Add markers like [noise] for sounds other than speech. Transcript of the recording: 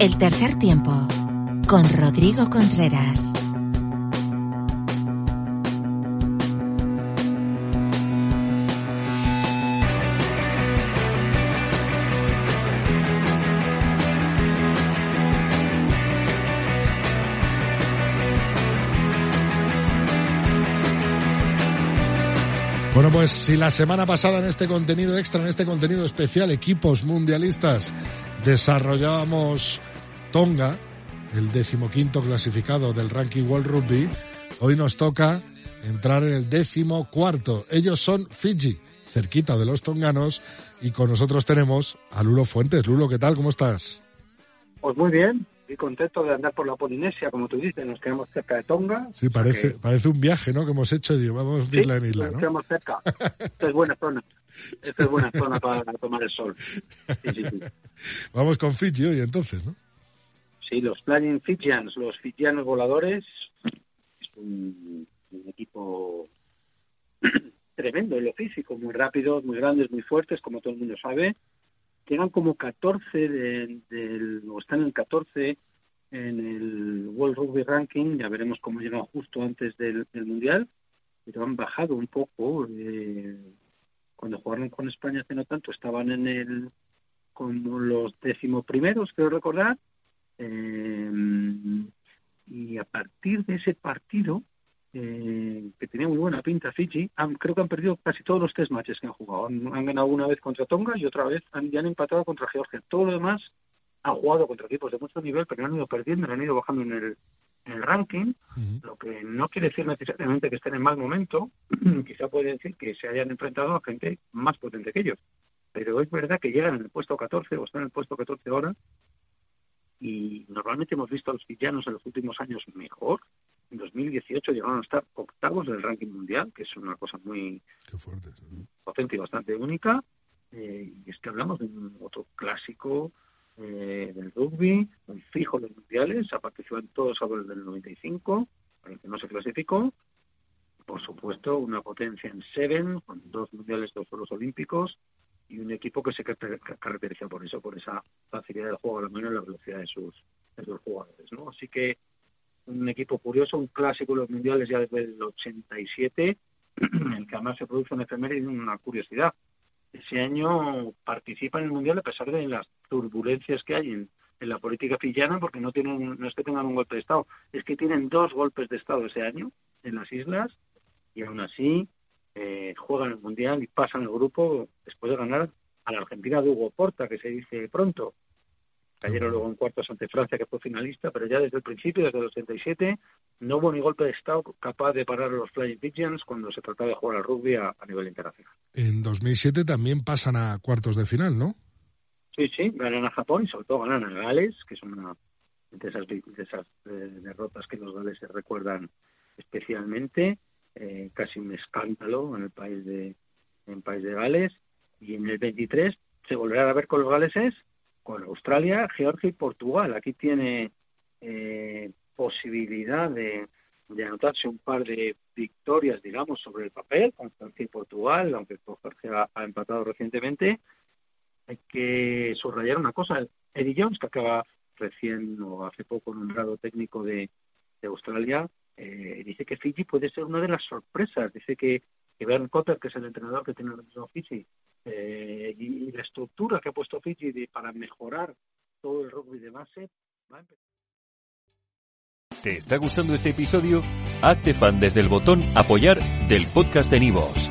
El tercer tiempo con Rodrigo Contreras. Bueno, pues si la semana pasada en este contenido extra, en este contenido especial, equipos mundialistas, desarrollábamos Tonga, el decimoquinto clasificado del ranking World Rugby, hoy nos toca entrar en el décimo cuarto. Ellos son Fiji, cerquita de los tonganos, y con nosotros tenemos a Lulo Fuentes. Lulo, ¿qué tal? ¿Cómo estás? Pues muy bien, estoy contento de andar por la Polinesia, como tú dices, nos quedamos cerca de Tonga. Sí, parece, parece un viaje, ¿no? Que hemos hecho y vamos de isla en isla, nos ¿no? quedamos cerca. [laughs] Esta es buena zona. Esta es buena zona para tomar el sol. Sí, sí, sí. [laughs] Vamos con Fiji hoy entonces, ¿no? Sí, los Flying Fijians, los fijianos voladores, es un, un equipo [clears throat] tremendo en lo físico, muy rápidos, muy grandes, muy fuertes, como todo el mundo sabe. Llegan como 14 de- del, o están en 14 en el World Rugby Ranking, ya veremos cómo llegan justo antes del, del Mundial, pero han bajado un poco. eh, cuando jugaron con España hace no tanto, estaban en el como los decimoprimeros, creo recordar, eh, y a partir de ese partido, eh, que tenía muy buena pinta Fiji, han- creo que han perdido casi todos los tres matches que han jugado. Han, ganado una vez contra Tonga y otra vez han, ya han empatado contra Georgia. Todo lo demás han jugado contra equipos de mucho nivel, pero han ido perdiendo, han ido bajando en el, en el ranking, lo que no quiere decir necesariamente que estén en mal momento, [clears throat] quizá puede decir que se hayan enfrentado a gente más potente que ellos. Pero es verdad que llegan en el puesto 14 o están en el puesto 14 ahora y normalmente hemos visto a los fijianos en los últimos años mejor. En 2018 llegaron a estar octavos del ranking mundial, que es una cosa muy Qué fuerte. sí. potente y bastante única. Eh, y es que hablamos de un otro clásico eh, del rugby, muy fijo en los mundiales, ha participado en todos el del 95, para el que no se clasificó. Por supuesto, una potencia en Seven, con dos mundiales, dos Juegos Olímpicos, y un equipo que se caracter- caracteriza por eso, por esa facilidad del juego a la mano y la velocidad de sus, de sus jugadores. ¿no? Así que un equipo curioso, un clásico de los mundiales ya desde el 87, en el que además se produce una efeméride y una curiosidad. Ese año participa en el mundial a pesar de las turbulencias que hay en, en la política fijiana, porque no tienen, no es que tengan un golpe de estado, es que tienen dos golpes de estado ese año en las islas y aún así eh, juegan el mundial y pasan el grupo después de ganar a la Argentina de Hugo Porta, que se dice pronto. Cayeron luego en cuartos ante Francia, que fue finalista, pero ya desde el principio, desde el 87, no hubo ni golpe de Estado capaz de parar a los Flying Pigeons cuando se trataba de jugar al rugby a nivel internacional. En 2007 también pasan a cuartos de final, ¿no? Sí, sí, ganan a Japón y sobre todo ganan a Gales, que es una de esas, de esas eh, derrotas que los galeses recuerdan especialmente, eh, casi un escándalo en el país de en país de Gales. Y en el 23 se volverá a ver con los galeses, con Australia, Georgia y Portugal. Aquí tiene eh, posibilidad de, de anotarse un par de victorias, digamos, sobre el papel con Francia y Portugal, aunque Georgia ha empatado recientemente hay que subrayar una cosa. Eddie Jones, que acaba recién o hace poco nombrado técnico de, Australia, eh, dice que Fiji puede ser una de las sorpresas. Dice que, que Bernd Cotter, que es el entrenador que tiene el mismo Fiji, eh, y, la estructura que ha puesto Fiji para mejorar todo el rugby de base, va a empezar. ¿Te está gustando este episodio? Hazte fan desde el botón Apoyar del podcast de Nivos.